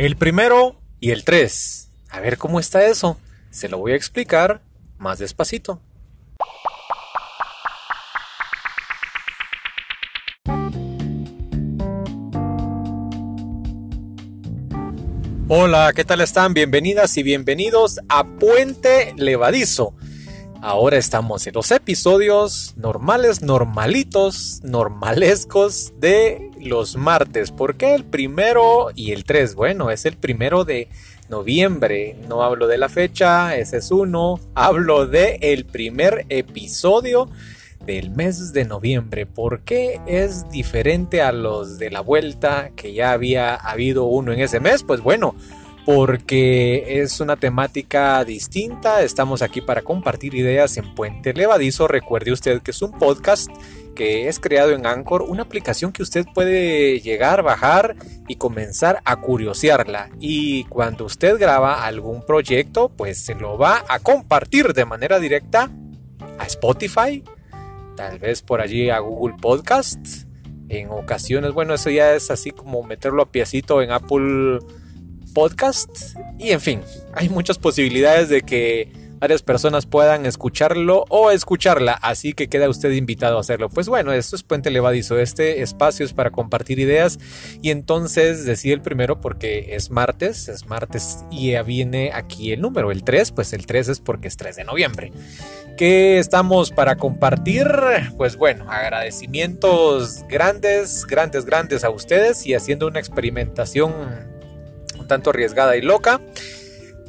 El primero y el tres. A ver cómo está eso. Se lo voy a explicar más despacito. Hola, ¿qué tal están? Bienvenidas y bienvenidos a Puente Levadizo. Ahora estamos en los episodios normales, normalitos, normalescos de los martes. ¿Por qué el primero y el 3? Bueno, es el primero de noviembre. No hablo de la fecha, ese es uno. Hablo de el primer episodio del mes de noviembre. ¿Por qué es diferente a los de la vuelta que ya había habido uno en ese mes? Pues bueno, porque es una temática distinta. Estamos aquí para compartir ideas en Puente Levadizo. Recuerde usted que es un podcast que es creado en Anchor, una aplicación que usted puede llegar, bajar y comenzar a curiosearla. Y cuando usted graba algún proyecto, pues se lo va a compartir de manera directa a Spotify, tal vez por allí a Google Podcast. En ocasiones, bueno, eso ya es así como meterlo a piecito en Apple Podcast. Y en fin, hay muchas posibilidades de que varias personas puedan escucharlo o escucharla, así que queda usted invitado a hacerlo. Pues bueno, esto es Puente Levadizo, este espacio es para compartir ideas y entonces decía el primero porque es martes, es martes y ya viene aquí el número, el 3, pues el 3 es porque es 3 de noviembre. ¿Qué estamos para compartir? Pues bueno, agradecimientos grandes, grandes, grandes a ustedes y haciendo una experimentación tanto arriesgada y loca.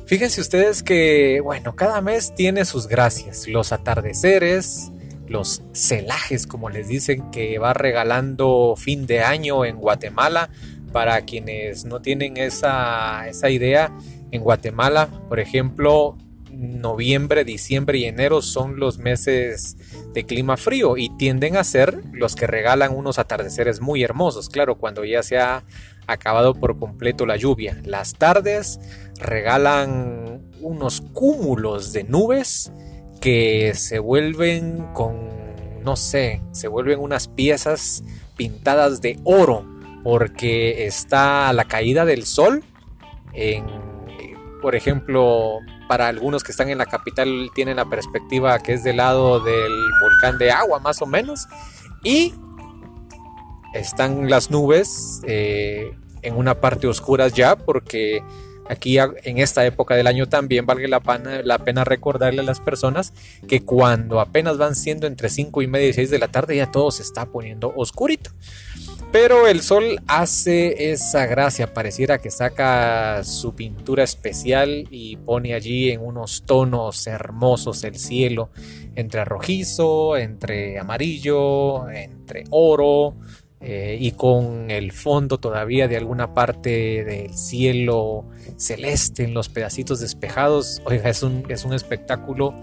Fíjense ustedes que, bueno, cada mes tiene sus gracias. Los atardeceres, los celajes, como les dicen, que va regalando fin de año en Guatemala. Para quienes no tienen esa, esa idea, en Guatemala, por ejemplo, noviembre, diciembre y enero son los meses de clima frío y tienden a ser los que regalan unos atardeceres muy hermosos. Claro, cuando ya se ha acabado por completo la lluvia. Las tardes regalan unos cúmulos de nubes que se vuelven con, no sé, se vuelven unas piezas pintadas de oro porque está la caída del sol en, por ejemplo, para algunos que están en la capital tienen la perspectiva que es del lado del volcán de agua más o menos y están las nubes eh, en una parte oscura ya porque aquí en esta época del año también vale la pena, la pena recordarle a las personas que cuando apenas van siendo entre 5 y media y 6 de la tarde ya todo se está poniendo oscurito. Pero el sol hace esa gracia, pareciera que saca su pintura especial y pone allí en unos tonos hermosos el cielo, entre rojizo, entre amarillo, entre oro, eh, y con el fondo todavía de alguna parte del cielo celeste en los pedacitos despejados. Oiga, es un, es un espectáculo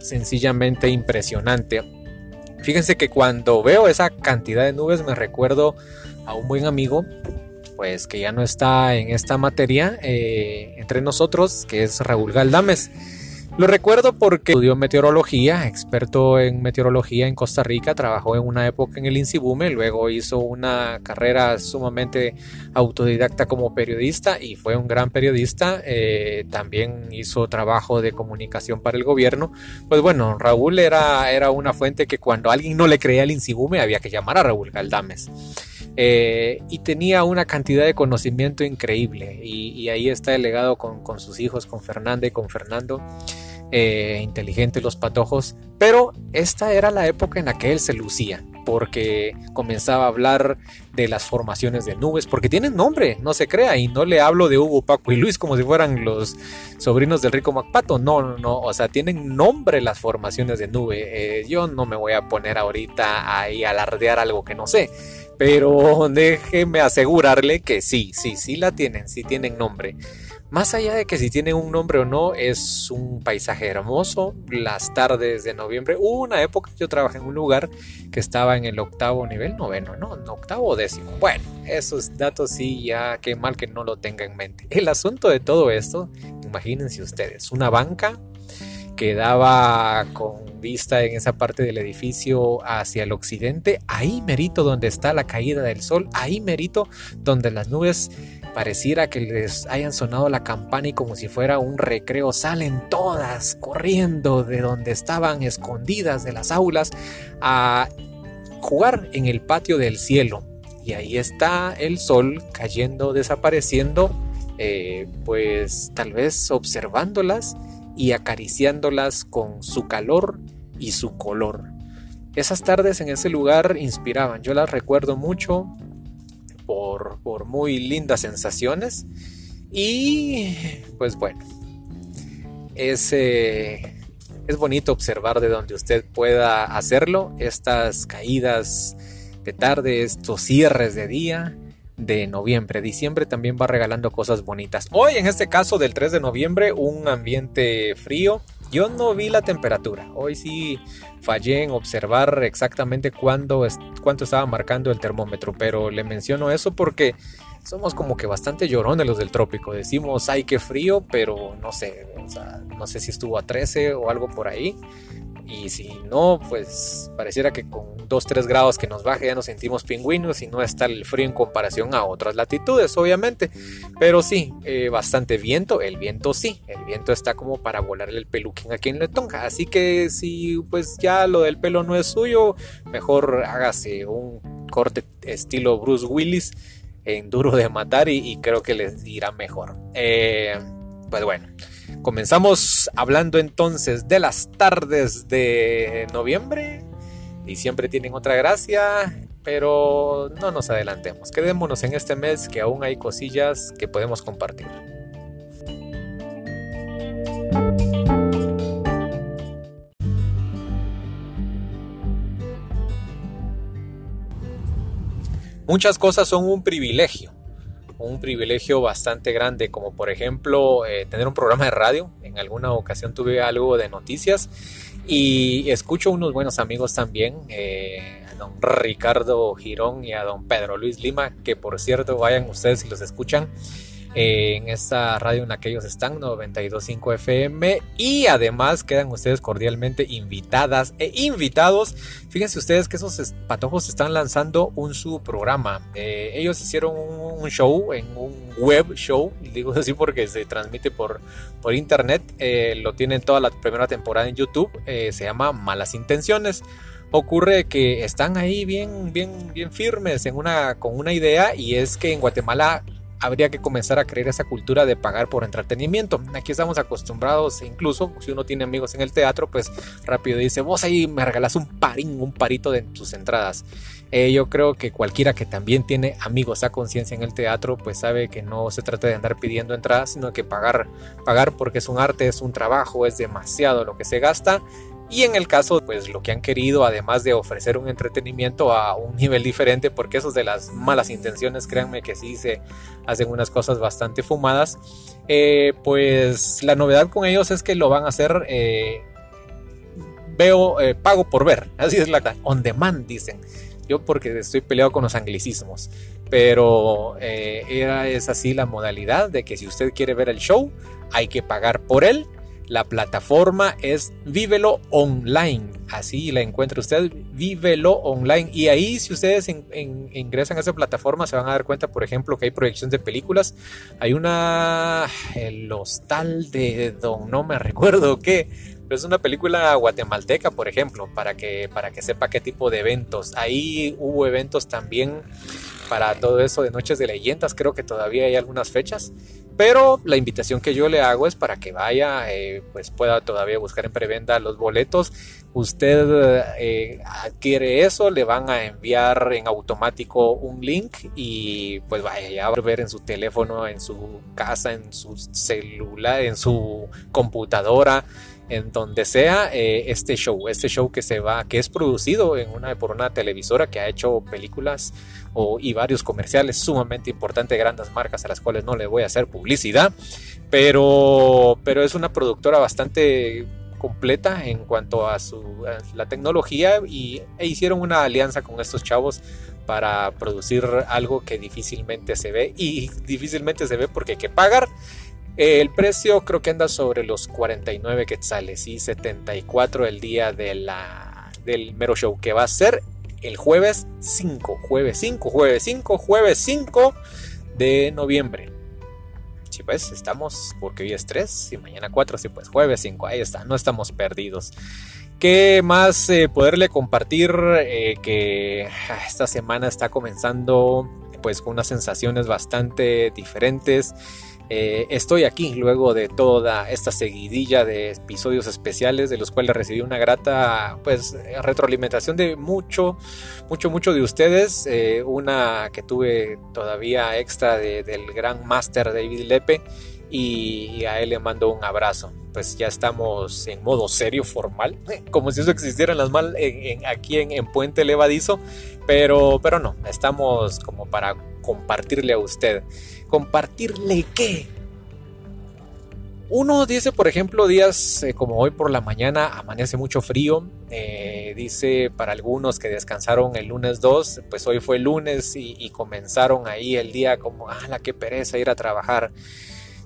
sencillamente impresionante. Fíjense que cuando veo esa cantidad de nubes me recuerdo a un buen amigo, pues que ya no está en esta materia eh, entre nosotros, que es Raúl Galdames. Lo recuerdo porque estudió meteorología, experto en meteorología en Costa Rica, trabajó en una época en el INSIBUME, luego hizo una carrera sumamente autodidacta como periodista y fue un gran periodista, eh, también hizo trabajo de comunicación para el gobierno. Pues bueno, Raúl era, era una fuente que cuando alguien no le creía al INSIBUME había que llamar a Raúl Galdames. Eh, y tenía una cantidad de conocimiento increíble y, ahí está el legado con, con sus hijos, con Fernanda y con Fernando eh, inteligentes los patojos, pero esta era la época en la que él se lucía, porque comenzaba a hablar de las formaciones de nubes, porque tienen nombre, no se crea, y no le hablo de Hugo, Paco y Luis como si fueran los sobrinos del rico Macpato, no, no, no, o sea, tienen nombre las formaciones de nube, eh, yo no me voy a poner ahorita ahí a alardear algo que no sé, pero déjeme asegurarle que sí, sí, sí la tienen, sí tienen nombre. Más allá de que si tiene un nombre o no, es un paisaje hermoso. Las tardes de noviembre. Hubo una época que yo trabajé en un lugar que estaba en el octavo nivel, noveno, no, octavo o décimo. Bueno, esos datos sí, ya qué mal que no lo tenga en mente. El asunto de todo esto, imagínense ustedes, una banca que daba con vista en esa parte del edificio hacia el occidente, ahí merito donde está la caída del sol, ahí merito donde las nubes pareciera que les hayan sonado la campana y como si fuera un recreo salen todas corriendo de donde estaban escondidas de las aulas a jugar en el patio del cielo. Y ahí está el sol cayendo, desapareciendo, eh, pues tal vez observándolas y acariciándolas con su calor y su color. Esas tardes en ese lugar inspiraban, yo las recuerdo mucho, por, muy lindas sensaciones. Y pues bueno, es, eh, es bonito observar de donde usted pueda hacerlo, estas caídas de tarde, estos cierres de día de noviembre. Diciembre también va regalando cosas bonitas. Hoy, en este caso del 3 de noviembre, un ambiente frío. Yo no vi la temperatura. Hoy sí fallé en observar exactamente cuándo, cuánto estaba marcando el termómetro, pero le menciono eso porque somos como que bastante llorones los del trópico. Decimos, ay, qué frío, pero no sé, no sé si estuvo a 13 o algo por ahí. Y si no, pues pareciera que con 2-3 grados que nos baje ya nos sentimos pingüinos y no está el frío en comparación a otras latitudes, obviamente. Pero sí, eh, bastante viento. El viento sí, el viento está como para volarle el peluquín a quien le toca. Así que si pues ya lo del pelo no es suyo, mejor hágase un corte estilo Bruce Willis en duro de matar y, creo que les irá mejor. Eh, pues bueno. Comenzamos hablando entonces de las tardes de noviembre. Y siempre tienen otra gracia, pero no nos adelantemos. Quedémonos en este mes que aún hay cosillas que podemos compartir. Muchas cosas son un privilegio un privilegio bastante grande, como por ejemplo eh, tener un programa de radio. En alguna ocasión tuve algo de noticias y escucho unos buenos amigos también, eh, a don Ricardo Girón y a don Pedro Luis Lima, que por cierto vayan ustedes si los escuchan en esta radio en la que ellos están, 92.5 FM. Y además quedan ustedes cordialmente invitadas e invitados. Fíjense ustedes que esos patojos están lanzando un su programa. Eh, ellos hicieron un, show, en un web show, digo así porque se transmite por, por internet. Eh, lo tienen toda la primera temporada en YouTube. Eh, se llama Malas Intenciones ocurre que están ahí bien, bien, bien firmes en una, con una idea y es que en Guatemala habría que comenzar a creer esa cultura de pagar por entretenimiento. Aquí estamos acostumbrados, incluso si uno tiene amigos en el teatro, pues rápido dice, vos ahí me regalas un parín, un parito de tus entradas. Eh, yo creo que cualquiera que también tiene amigos a conciencia en el teatro, pues sabe que no se trata de andar pidiendo entradas, sino que pagar, pagar porque es un arte, es un trabajo, es demasiado lo que se gasta y en el caso, pues lo que han querido, además de ofrecer un entretenimiento a un nivel diferente, porque esos de las malas intenciones, créanme que sí se hacen unas cosas bastante fumadas, eh, pues la novedad con ellos es que lo van a hacer, eh, veo, eh, pago por ver, así es la on demand, dicen. Yo porque estoy peleado con los anglicismos, pero era, es así la modalidad de que si usted quiere ver el show, hay que pagar por él la plataforma es Vívelo Online. Así la encuentra usted, Vívelo Online. Y ahí, si ustedes ingresan a esa plataforma, se van a dar cuenta, por ejemplo, que hay proyecciones de películas. Hay una. El hostal de Don, no me recuerdo qué. Pero es una película guatemalteca, por ejemplo, para que, para que sepa qué tipo de eventos. Ahí hubo eventos también para todo eso de Noches de Leyendas. Creo que todavía hay algunas fechas. Pero la invitación que yo le hago es para que vaya, eh, pues pueda todavía buscar en preventa los boletos. Usted eh, adquiere eso, le van a enviar en automático un link y pues vaya a ver en su teléfono, en su casa, en su celular, en su computadora en donde sea eh, este show, este show que se va, que es producido en una, por una televisora que ha hecho películas y varios comerciales sumamente importantes, grandes marcas a las cuales no le voy a hacer publicidad, pero, pero es una productora bastante completa en cuanto a, su, la tecnología y e hicieron una alianza con estos chavos para producir algo que difícilmente se ve y difícilmente se ve porque hay que pagar El precio creo que anda sobre los 49 quetzales y 74 el día de del mero show que va a ser el jueves 5, jueves 5, jueves 5, jueves 5 de noviembre. Sí, pues estamos, porque hoy es 3 y mañana 4, sí, pues jueves 5, ahí está, no estamos perdidos. ¿Qué más eh, poderle compartir? Eh, que esta semana está comenzando pues con unas sensaciones bastante diferentes. Eh, estoy aquí luego de toda esta seguidilla de episodios especiales de los cuales recibí una grata pues retroalimentación de mucho, mucho, mucho de ustedes. Eh, una que tuve todavía extra del gran máster David Lepe y a él le mando un abrazo. Pues ya estamos en modo serio, formal, como si eso existiera en las mal, aquí en, en, Puente Levadizo, pero, pero no, estamos como para compartirle a usted. ¿Compartirle qué? Uno dice, por ejemplo, días eh, como hoy por la mañana amanece mucho frío. Eh, dice para algunos que descansaron el lunes 2, pues hoy fue lunes y, y comenzaron ahí el día como, ah, la que pereza ir a trabajar.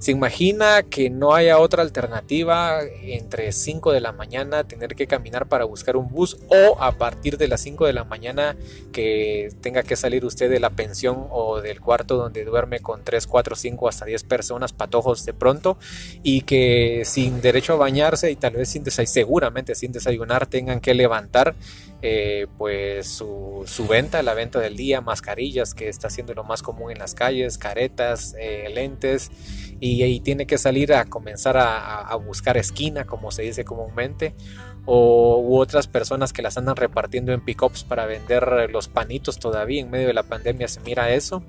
¿Se imagina que no haya otra alternativa entre 5 de la mañana tener que caminar para buscar un bus o a partir de las 5 de la mañana que tenga que salir usted de la pensión o del cuarto donde duerme con 3, 4, 5 hasta 10 personas, patojos de pronto y que sin derecho a bañarse y tal vez sin desayunar, seguramente sin desayunar tengan que levantar eh, pues su, venta, la venta del día, mascarillas que está siendo lo más común en las calles, caretas, eh, lentes y, ahí tiene que salir a comenzar a, buscar esquina, como se dice comúnmente, o otras personas que las andan repartiendo en pickups para vender los panitos todavía en medio de la pandemia se mira eso.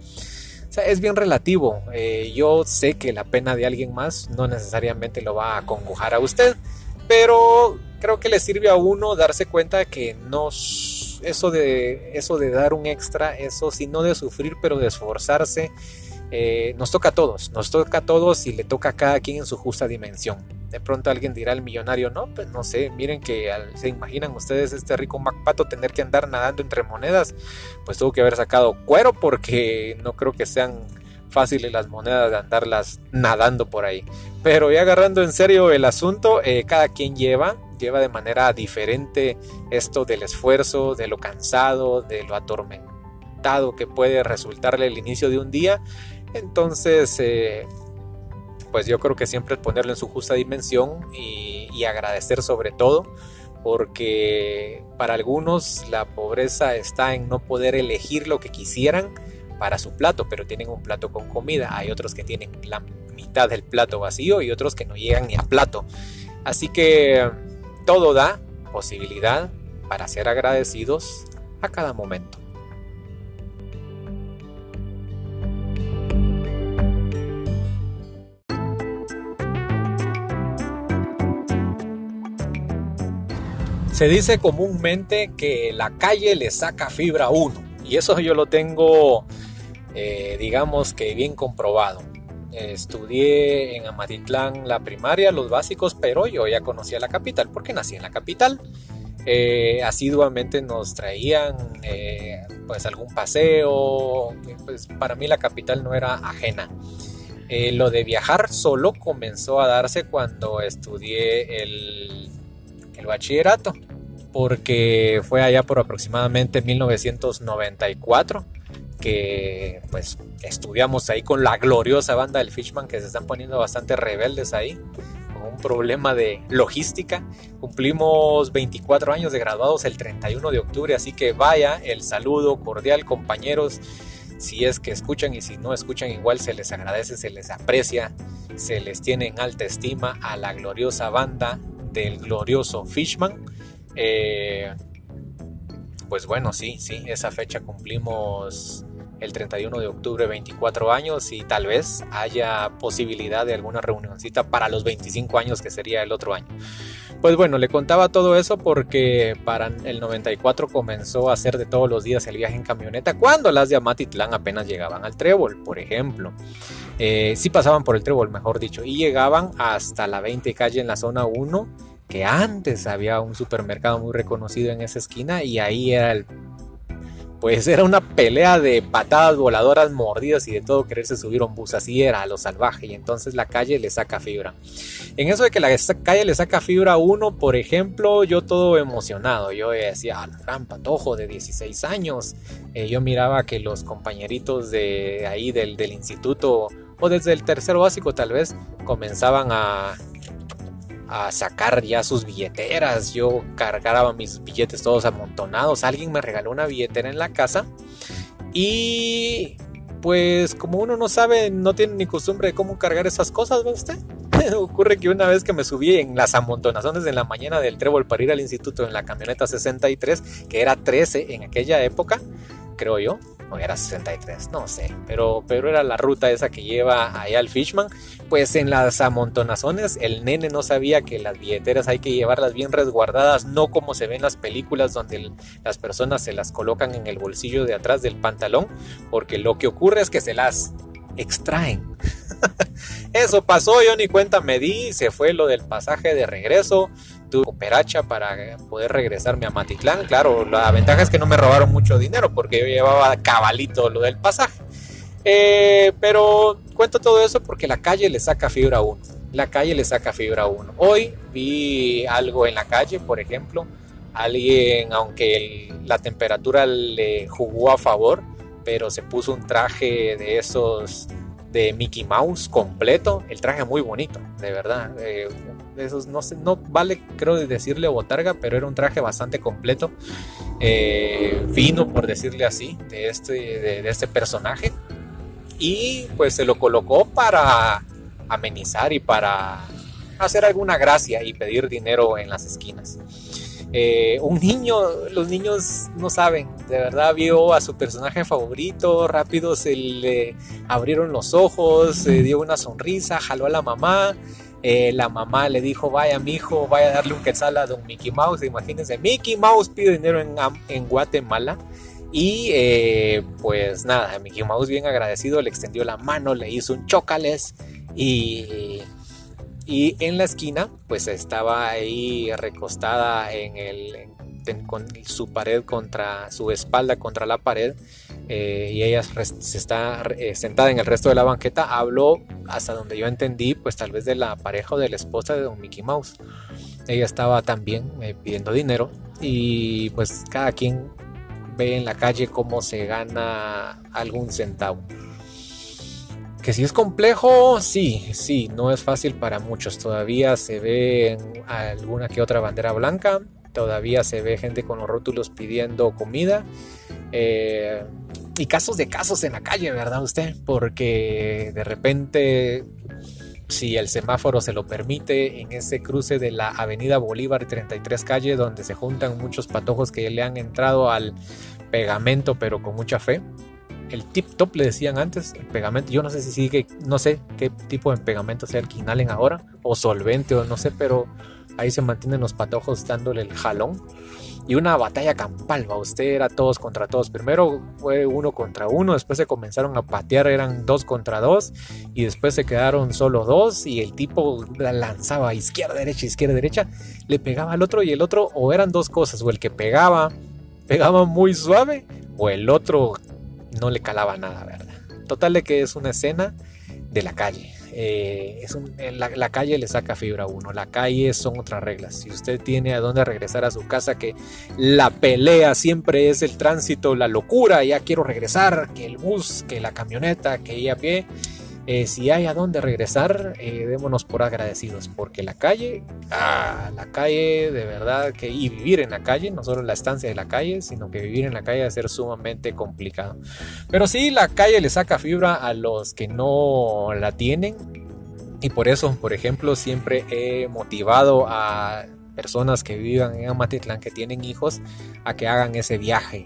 Es bien relativo. Eh, yo sé que la pena de alguien más no necesariamente lo va a congojar a usted, pero creo que le sirve a uno darse cuenta que no eso de eso de dar un extra, eso si no de sufrir, pero de esforzarse eh, nos toca a todos, nos toca a todos y le toca a cada quien en su justa dimensión. De pronto alguien dirá al millonario, no, pues no sé, miren que se imaginan ustedes este rico MacPato tener que andar nadando entre monedas, pues tuvo que haber sacado cuero porque no creo que sean fáciles las monedas de andarlas nadando por ahí. Pero ya agarrando en serio el asunto, eh, cada quien lleva, lleva de manera diferente esto del esfuerzo, de lo cansado, de lo atormentado que puede resultarle el inicio de un día entonces, eh, pues yo creo que siempre es ponerlo en su justa dimensión y, agradecer sobre todo, porque para algunos la pobreza está en no poder elegir lo que quisieran para su plato, pero tienen un plato con comida. Hay otros que tienen la mitad del plato vacío y otros que no llegan ni a plato. Así que todo da posibilidad para ser agradecidos a cada momento. Se dice comúnmente que la calle le saca fibra a uno. Y eso yo lo tengo, eh, digamos que bien comprobado. Estudié en Amatitlán la primaria, los básicos, pero yo ya conocía la capital porque nací en la capital. Eh, asiduamente nos traían eh, pues algún paseo. Pues para mí la capital no era ajena. lo de viajar solo comenzó a darse cuando estudié el bachillerato porque fue allá por aproximadamente 1994 que pues estudiamos ahí con la gloriosa banda del Fishman que se están poniendo bastante rebeldes ahí un problema de logística. Cumplimos 24 años de graduados el 31 de octubre, así que vaya el saludo cordial compañeros. Si es que escuchan y si no escuchan igual se les agradece, se les aprecia, se les tiene en alta estima a la gloriosa banda del glorioso Fishman eh, pues bueno, sí, sí, esa fecha cumplimos el 31 de octubre 24 años y tal vez haya posibilidad de alguna reunioncita para los 25 años que sería el otro año. Pues bueno, le contaba todo eso porque para el 94 comenzó a hacer de todos los días el viaje en camioneta cuando las de Amatitlán apenas llegaban al Trébol, por ejemplo. Eh, sí pasaban por el Trébol, mejor dicho, y llegaban hasta la 20 calle en la zona 1 que antes había un supermercado muy reconocido en esa esquina y ahí era el pues era una pelea de patadas voladoras, mordidas y de todo quererse subir un bus. Así era a lo salvaje. Y entonces la calle le saca fibra. En eso de que la calle le saca fibra a uno, por ejemplo, yo todo emocionado. Yo decía, ah, gran patojo de 16 años. Eh, yo miraba que los compañeritos de ahí del, del instituto, o desde el tercero básico tal vez, comenzaban a, a sacar ya sus billeteras. Yo cargaba mis billetes todos amontonados. Alguien me regaló una billetera en la casa. Y pues como uno no sabe, no tiene ni costumbre de cómo cargar esas cosas, ¿ve usted? Ocurre que una vez que me subí en las amontonazones de la mañana del trébol para ir al instituto en la camioneta 63, que era 13 en aquella época, creo yo, o era 63, no sé, pero, pero era la ruta esa que lleva allá al Fishman. Pues en las amontonazones el nene no sabía que las billeteras hay que llevarlas bien resguardadas, no como se ven en las películas donde las personas se las colocan en el bolsillo de atrás del pantalón, porque lo que ocurre es que se las extraen. Eso pasó, yo ni cuenta me di, se fue lo del pasaje de regreso, tuve cooperacha para poder regresarme a Matitlán. Claro, la ventaja es que no me robaron mucho dinero porque yo llevaba cabalito lo del pasaje. Eh, pero cuento todo eso porque la calle le saca fibra a uno. La calle le saca fibra a uno. Hoy vi algo en la calle, por ejemplo, alguien, aunque la temperatura le jugó a favor, pero se puso un traje de esos de Mickey Mouse completo. El traje muy bonito, de verdad. Eh, esos no sé, no vale creo decirle botarga, pero era un traje bastante completo, eh, fino por decirle así, de este, de, este personaje. Y pues se lo colocó para amenizar y para hacer alguna gracia y pedir dinero en las esquinas. Eh, un niño, los niños no saben, de verdad vio a su personaje favorito, rápido se le abrieron los ojos, se dio una sonrisa, jaló a la mamá eh, la mamá le dijo, vaya mi hijo, vaya a darle un quetzal a don Mickey Mouse. Imagínense, Mickey Mouse pide dinero en, Guatemala. Y eh, pues nada, Mickey Mouse bien agradecido le extendió la mano, le hizo un chocales y, y en la esquina pues estaba ahí recostada en el, con su pared contra su espalda contra la pared eh, y ella se está eh, sentada en el resto de la banqueta, habló hasta donde yo entendí, pues tal vez de la pareja o de la esposa de Don Mickey Mouse. Ella estaba también eh, pidiendo dinero y pues cada quien ve en la calle cómo se gana algún centavo. Que si es complejo, sí, sí, no es fácil para muchos. Todavía se ve alguna que otra bandera blanca, todavía se ve gente con los rótulos pidiendo comida. Eh, y casos de casos en la calle, ¿verdad usted? Porque de repente, si el semáforo se lo permite, en ese cruce de la Avenida Bolívar 33 calle, donde se juntan muchos patojos que le han entrado al pegamento, pero con mucha fe. El tip top le decían antes, el pegamento, yo no sé si sigue, no sé qué tipo de pegamento sea el que inhalen ahora, o solvente, o no sé, pero ahí se mantienen los patojos dándole el jalón y una batalla campal, usted era todos contra todos. Primero fue uno contra uno, después se comenzaron a patear, eran dos contra dos, y después se quedaron solo dos, y el tipo lanzaba izquierda, derecha, izquierda, derecha, le pegaba al otro, y el otro, o eran dos cosas, o el que pegaba, pegaba muy suave, o el otro no le calaba nada, ¿verdad? Total de que es una escena de la calle eh, es eh, la, calle le saca fibra a uno, la calle son otras reglas. Si usted tiene a dónde regresar a su casa, que la pelea siempre es el tránsito, la locura, ya quiero regresar, que el bus, que la camioneta, que ir a pie, eh, si hay a dónde regresar, eh, démonos por agradecidos, porque la calle, ah, la calle de verdad que y vivir en la calle, no solo la estancia de la calle, sino que vivir en la calle va a ser sumamente complicado. Pero sí, la calle le saca fibra a los que no la tienen y por eso, por ejemplo, siempre he motivado a personas que vivan en Amatitlán, que tienen hijos, a que hagan ese viaje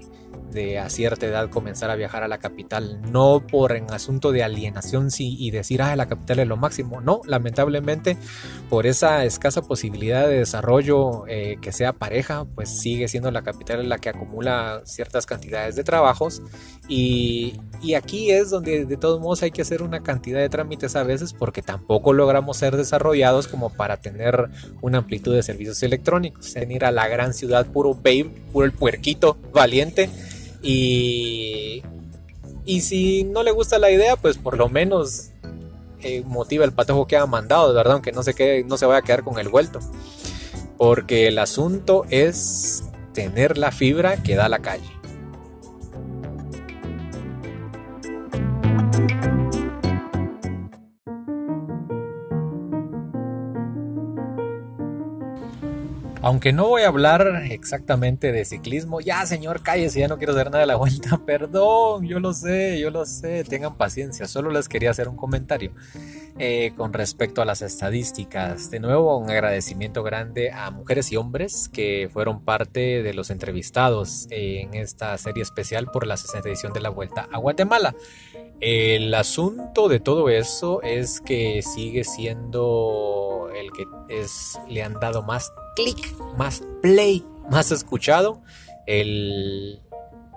de a cierta edad comenzar a viajar a la capital, no por en asunto de alienación sí, y decir, ah, la capital es lo máximo, no, lamentablemente por esa escasa posibilidad de desarrollo eh, que sea pareja, pues sigue siendo la capital la que acumula ciertas cantidades de trabajos y, y aquí es donde de todos modos hay que hacer una cantidad de trámites a veces porque tampoco logramos ser desarrollados como para tener una amplitud de servicios electrónicos, en ir a la gran ciudad puro babe, puro el puerquito valiente Y, y si no le gusta la idea, pues por lo menos eh, motiva el patojo que ha mandado, ¿verdad? Aunque no se, quede, no se vaya a quedar con el vuelto. Porque el asunto es tener la fibra que da la calle. Aunque no voy a hablar exactamente de ciclismo, ya señor, cállese, ya no quiero hacer nada de la vuelta, perdón, yo lo sé, yo lo sé, tengan paciencia, solo les quería hacer un comentario eh, con respecto a las estadísticas. De nuevo, un agradecimiento grande a mujeres y hombres que fueron parte de los entrevistados en esta serie especial por la 60 edición de la Vuelta a Guatemala. El asunto de todo eso es que sigue siendo el que es, le han dado más clic, más play, más escuchado el,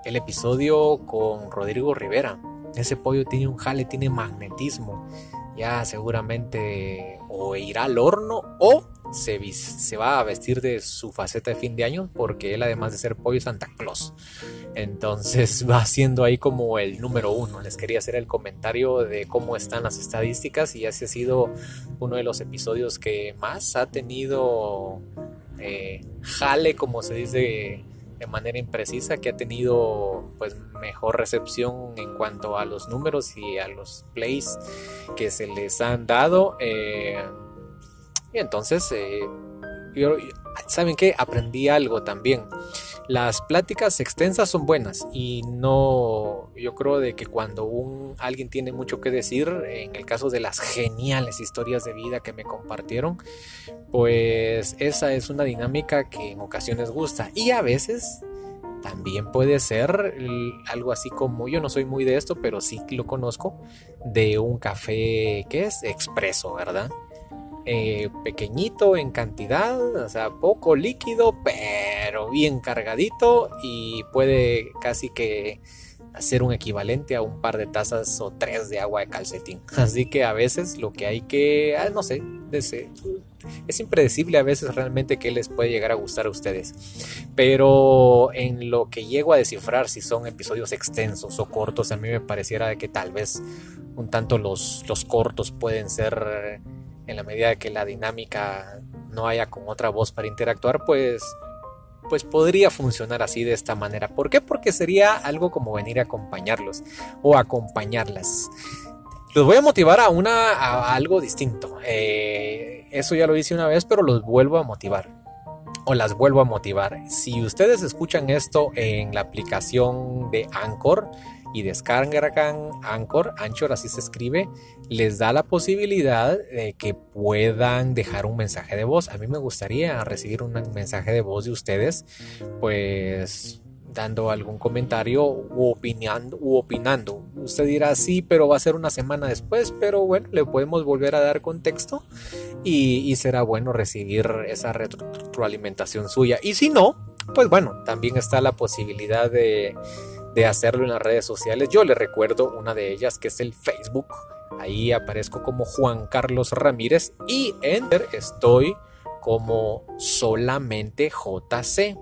el episodio con Rodrigo Rivera. Ese pollo tiene un jale, tiene magnetismo. Ya seguramente o irá al horno o se, se, va a vestir de su faceta de fin de año porque él además de ser pollo Santa Claus. Entonces va siendo ahí como el número uno. Les quería hacer el comentario de cómo están las estadísticas y ese ha sido uno de los episodios que más ha tenido eh, jale, como se dice de manera imprecisa, que ha tenido pues mejor recepción en cuanto a los números y a los plays que se les han dado. Eh, y entonces, eh, ¿saben qué? Aprendí algo también. Las pláticas extensas son buenas y no, yo creo de que cuando un, alguien tiene mucho que decir, en el caso de las geniales historias de vida que me compartieron, pues esa es una dinámica que en ocasiones gusta y a veces también puede ser algo así como, yo no soy muy de esto, pero sí lo conozco, de un café que es expreso, ¿verdad? Eh, pequeñito en cantidad, o sea, poco líquido, pero bien cargadito y puede casi que hacer un equivalente a un par de tazas o tres de agua de calcetín. Así que a veces lo que hay que, ah, no sé, es impredecible a veces realmente que les puede llegar a gustar a ustedes. Pero en lo que llego a descifrar si son episodios extensos o cortos, a mí me pareciera que tal vez un tanto los, los cortos pueden ser en la medida de que la dinámica no haya con otra voz para interactuar, pues pues podría funcionar así de esta manera. ¿Por qué? Porque sería algo como venir a acompañarlos o acompañarlas. Los voy a motivar a una a algo distinto. Eh, eso ya lo hice una vez, pero los vuelvo a motivar o las vuelvo a motivar. Si ustedes escuchan esto en la aplicación de Anchor, y descargan Anchor, Anchor así se escribe, les da la posibilidad de que puedan dejar un mensaje de voz. A mí me gustaría recibir un mensaje de voz de ustedes, pues dando algún comentario u opinando, opinando. Usted dirá sí, pero va a ser una semana después, pero bueno, le podemos volver a dar contexto y, y será bueno recibir esa retroalimentación suya. Y si no, pues bueno, también está la posibilidad de de hacerlo en las redes sociales. Yo le recuerdo una de ellas que es el Facebook. Ahí aparezco como Juan Carlos Ramírez y en estoy como solamente JC.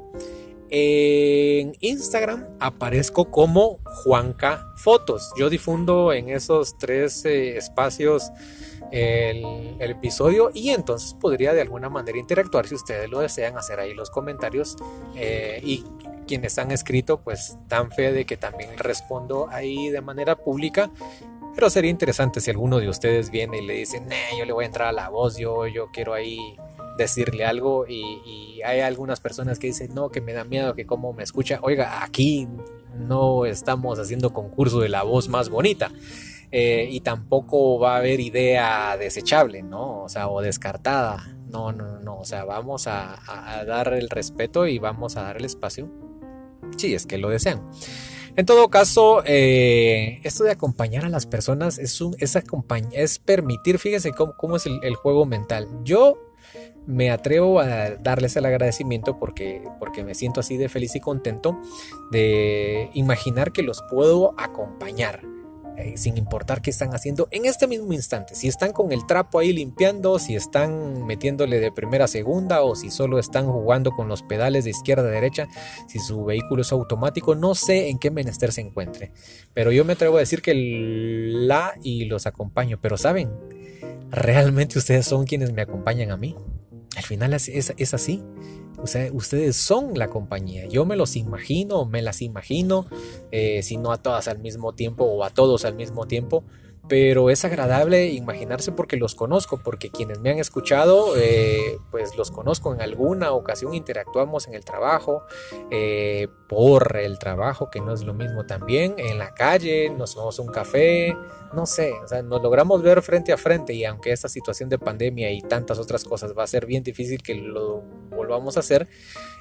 En Instagram aparezco como Juanca Fotos. Yo difundo en esos tres eh, espacios el, episodio y entonces podría de alguna manera interactuar si ustedes lo desean, hacer ahí los comentarios eh, y quienes han escrito pues dan fe de que también respondo ahí de manera pública. Pero sería interesante si alguno de ustedes viene y le dice, yo le voy a entrar a la voz, yo, yo quiero ahí decirle algo y, hay algunas personas que dicen, no, que me da miedo, que cómo me escucha. Oiga, aquí no estamos haciendo concurso de la voz más bonita. Eh, y tampoco va a haber idea desechable, ¿no? O sea, o descartada. No, no, no. O sea, vamos a, dar el respeto y vamos a dar el espacio si es que lo desean. En todo caso, eh, esto de acompañar a las personas es, un, es, es permitir, fíjense cómo, es el, juego mental. Yo me atrevo a darles el agradecimiento porque, porque me siento así de feliz y contento de imaginar que los puedo acompañar eh, sin importar qué están haciendo en este mismo instante. Si están con el trapo ahí limpiando, si están metiéndole de primera a segunda o si solo están jugando con los pedales de izquierda a derecha, si su vehículo es automático, no sé en qué menester se encuentre. Pero yo me atrevo a decir que la y los acompaño. Pero saben, realmente ustedes son quienes me acompañan a mí. Al final es, es así. O sea, ustedes son la compañía. Yo me los imagino, me las imagino, eh, si no a todas al mismo tiempo o a todos al mismo tiempo, pero es agradable imaginarse porque los conozco, porque quienes me han escuchado, eh, pues los conozco en alguna ocasión, interactuamos en el trabajo, eh, por el trabajo, que no es lo mismo también, en la calle, nos tomamos un café, no sé, o sea, nos logramos ver frente a frente y aunque esta situación de pandemia y tantas otras cosas va a ser bien difícil que lo volvamos a hacer,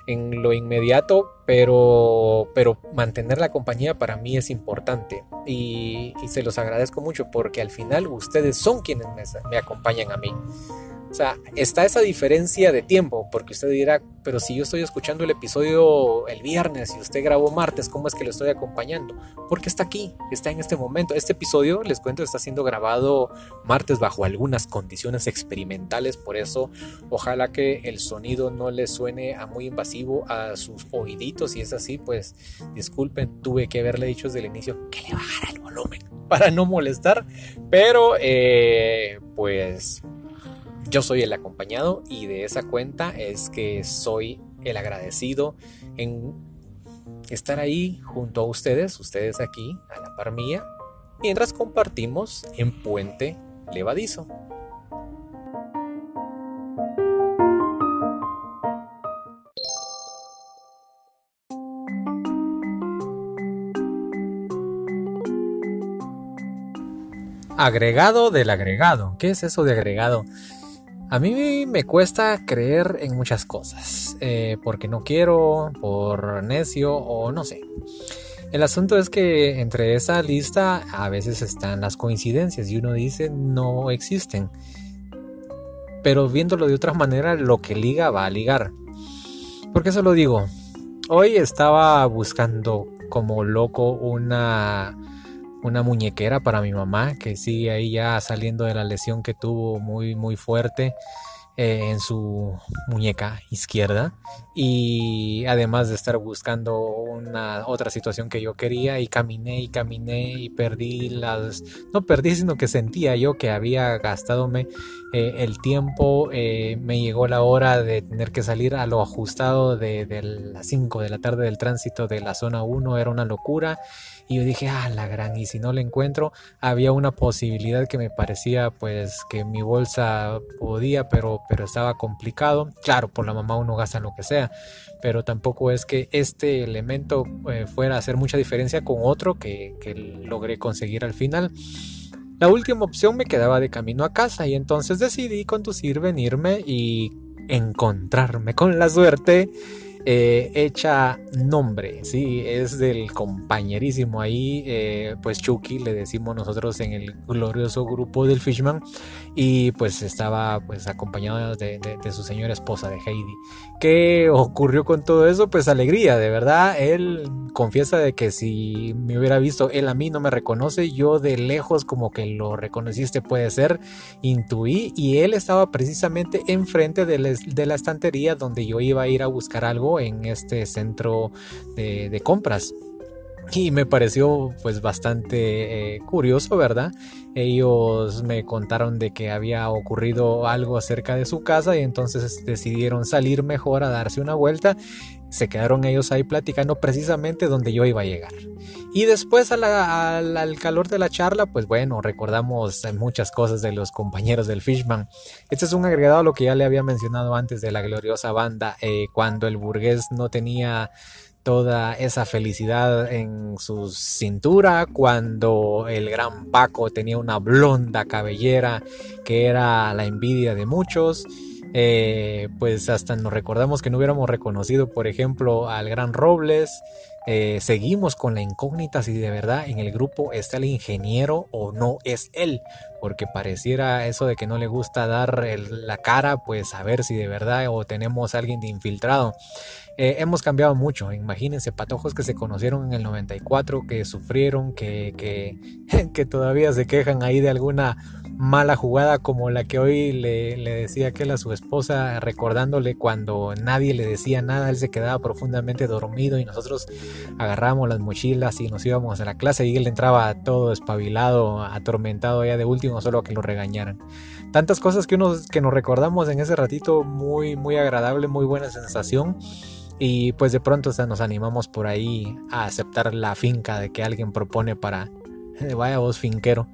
en lo inmediato, pero, pero mantener la compañía para mí es importante y, se los agradezco mucho porque al final ustedes son quienes me acompañan a mí. O sea, está esa diferencia de tiempo, porque usted dirá, pero si yo estoy escuchando el episodio el viernes y usted grabó martes, ¿cómo es que lo estoy acompañando? Porque está aquí, está en este momento. Este episodio, les cuento, está siendo grabado martes bajo algunas condiciones experimentales, por eso ojalá que el sonido no le suene a muy invasivo a sus oíditos. y es así, pues disculpen, tuve que haberle dicho desde el inicio que le bajara el volumen para no molestar, pero eh, pues yo soy el acompañado y de esa cuenta es que soy el agradecido en estar ahí junto a ustedes, ustedes aquí a la par mía, mientras compartimos en Puente Levadizo. Agregado del agregado. ¿Qué es eso de agregado? A mí me cuesta creer en muchas cosas, eh, porque no quiero, por necio o no sé. El asunto es que entre esa lista a veces están las coincidencias y uno dice no existen. Pero viéndolo de otra manera, lo que liga va a ligar. ¿Por qué eso lo digo? Hoy estaba buscando como loco una una muñequera para mi mamá que sigue ahí ya saliendo de la lesión que tuvo muy muy fuerte eh, en su muñeca izquierda y además de estar buscando una otra situación que yo quería y caminé y caminé y perdí las no perdí sino que sentía yo que había gastado eh, el tiempo eh, me llegó la hora de tener que salir a lo ajustado de, de las 5 de la tarde del tránsito de la zona 1 era una locura y yo dije, ah, la gran, y si no la encuentro, había una posibilidad que me parecía pues que mi bolsa podía, pero, pero estaba complicado. Claro, por la mamá uno gasta lo que sea, pero tampoco es que este elemento eh, fuera a hacer mucha diferencia con otro que, que logré conseguir al final. La última opción me quedaba de camino a casa y entonces decidí conducir, venirme y encontrarme con la suerte eh, hecha nombre, sí, es del compañerísimo ahí, eh, pues Chucky, le decimos nosotros en el glorioso grupo del Fishman, y pues estaba pues acompañado de, su señora esposa, de Heidi. ¿Qué ocurrió con todo eso? Pues alegría, de verdad, él confiesa de que si me hubiera visto, él a mí no me reconoce, yo de lejos como que lo reconociste puede ser, intuí, y él estaba precisamente enfrente de, de la estantería donde yo iba a ir a buscar algo en este centro de, compras y me pareció pues bastante eh, curioso, ¿verdad? Ellos me contaron de que había ocurrido algo cerca de su casa y entonces decidieron salir mejor a darse una vuelta. Se quedaron ellos ahí platicando precisamente donde yo iba a llegar. Y después al, calor de la charla, pues bueno, recordamos muchas cosas de los compañeros del Fishman. Este es un agregado a lo que ya le había mencionado antes de la gloriosa banda, eh, cuando el burgués no tenía toda esa felicidad en su cintura cuando el gran Paco tenía una blonda cabellera que era la envidia de muchos. Eh, pues hasta nos recordamos que no hubiéramos reconocido, por ejemplo, al gran Robles, eh, seguimos con la incógnita si de verdad en el grupo está el ingeniero o no es él, porque pareciera eso de que no le gusta dar la cara, pues a ver si de verdad o tenemos a alguien de infiltrado. Eh, hemos cambiado mucho, imagínense, patojos que se conocieron en el 94, que sufrieron, que, que, que todavía se quejan ahí de alguna mala jugada como la que hoy le, decía aquel a su esposa, recordándole cuando nadie le decía nada, él se quedaba profundamente dormido y nosotros agarramos las mochilas y nos íbamos a la clase y él entraba todo espabilado, atormentado ya de último, solo que lo regañaran. Tantas cosas que, uno, que nos recordamos en ese ratito, muy, muy agradable, muy buena sensación. Y pues de pronto nos animamos por ahí a aceptar la finca de que alguien propone para, vaya vos finquero.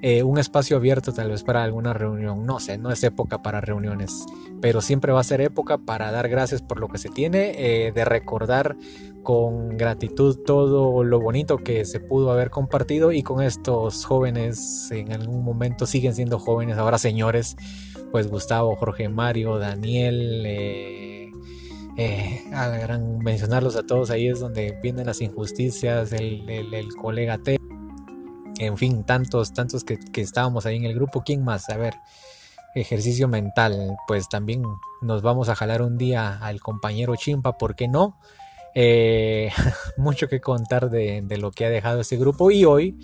Eh, un espacio abierto tal vez para alguna reunión. No sé, no es época para reuniones, pero siempre va a ser época para dar gracias por lo que se tiene, eh, de recordar con gratitud todo lo bonito que se pudo haber compartido y con estos jóvenes en algún momento siguen siendo jóvenes, ahora señores, pues Gustavo, Jorge Mario, Daniel. Eh, eh mencionarlos a todos ahí es donde vienen las injusticias, el, el colega T en fin, tantos, tantos que, estábamos ahí en el grupo. ¿Quién más? A ver, ejercicio mental. Pues también nos vamos a jalar un día al compañero Chimpa, ¿por qué no? Eh, mucho que contar de, lo que ha dejado este grupo y hoy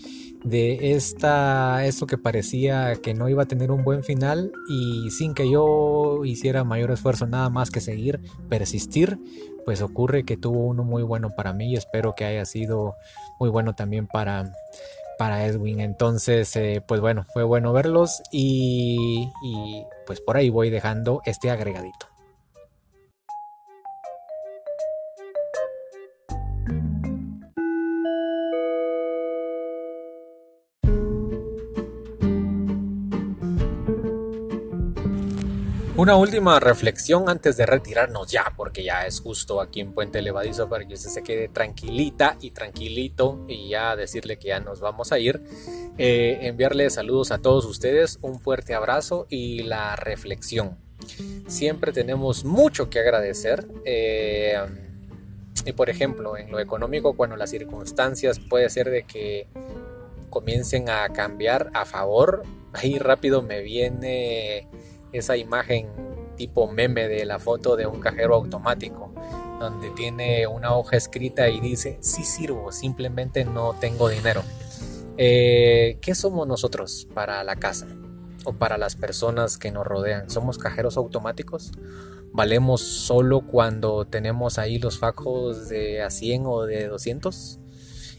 de esta esto que parecía que no iba a tener un buen final y sin que yo hiciera mayor esfuerzo nada más que seguir persistir pues ocurre que tuvo uno muy bueno para mí y espero que haya sido muy bueno también para para Edwin. Entonces, eh, pues bueno, fue bueno verlos y, y pues por ahí voy dejando este agregadito. Una última reflexión antes de retirarnos ya, porque ya es justo aquí en Puente Levadizo para que usted se quede tranquilita y tranquilito y ya decirle que ya nos vamos a ir. Eh, enviarle saludos a todos ustedes, un fuerte abrazo y la reflexión. Siempre tenemos mucho que agradecer. Eh, y por ejemplo, en lo económico, cuando las circunstancias puede ser de que comiencen a cambiar a favor, ahí rápido me viene esa imagen tipo meme de la foto de un cajero automático, donde tiene una hoja escrita y dice, sí sirvo, simplemente no tengo dinero. Eh, ¿Qué somos nosotros para la casa o para las personas que nos rodean? ¿Somos cajeros automáticos? ¿Valemos solo cuando tenemos ahí los fajos de a 100 o de 200?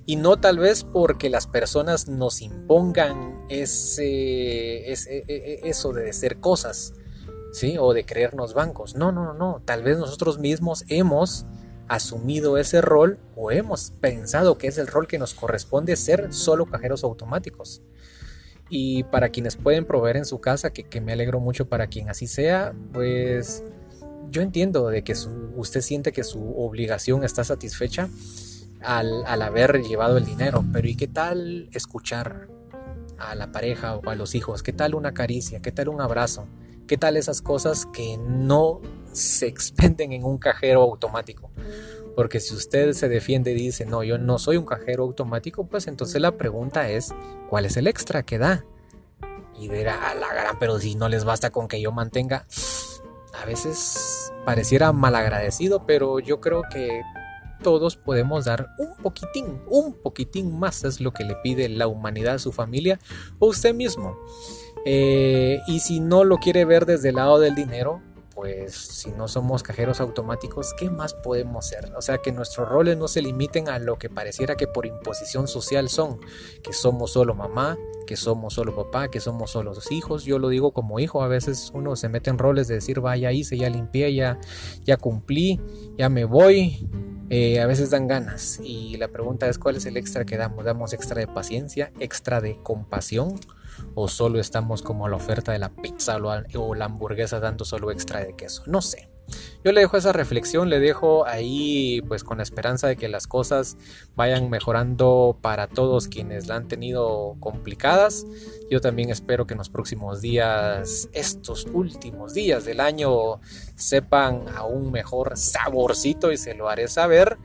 Y no tal vez porque las personas nos impongan ese, e, e, e, eso de ser cosas, ¿sí? O de creernos bancos. No, no, no. Tal vez nosotros mismos hemos asumido ese rol o hemos pensado que es el rol que nos corresponde ser solo cajeros automáticos. Y para quienes pueden proveer en su casa, que, me alegro mucho para quien así sea, pues yo entiendo de que usted siente que su obligación está satisfecha al, haber llevado el dinero, pero ¿y qué tal escuchar a la pareja o a los hijos? ¿Qué tal una caricia? ¿Qué tal un abrazo? ¿Qué tal esas cosas que no se expenden en un cajero automático? Porque si usted se defiende y dice, no, yo no soy un cajero automático, pues entonces la pregunta es, ¿cuál es el extra que da? Y dirá, a la gran, pero si no les basta con que yo mantenga, a veces pareciera malagradecido, pero yo creo que todos podemos dar un poquitín, un poquitín más es lo que le pide la humanidad a su familia o usted mismo. Eh, y si no lo quiere ver desde el lado del dinero, pues si no somos cajeros automáticos, ¿qué más podemos ser? O sea, que nuestros roles no se limiten a lo que pareciera que por imposición social son, que somos solo mamá, que somos solo papá, que somos solo los hijos. Yo lo digo como hijo, a veces uno se mete en roles de decir, vaya, hice, ya limpié, ya, ya cumplí, ya me voy, eh, a veces dan ganas y la pregunta es cuál es el extra que damos. ¿Damos extra de paciencia, extra de compasión o solo estamos como a la oferta de la pizza o la hamburguesa dando solo extra de queso? No sé. yo le dejo esa reflexión, le dejo ahí pues con la esperanza de que las cosas vayan mejorando para todos quienes la han tenido complicadas. Yo también espero que en los próximos días, estos últimos días del año, sepan a un mejor saborcito y se lo haré saber.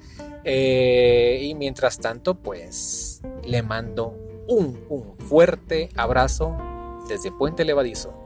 Eh, y mientras tanto, pues le mando un, fuerte abrazo desde Puente Levadizo.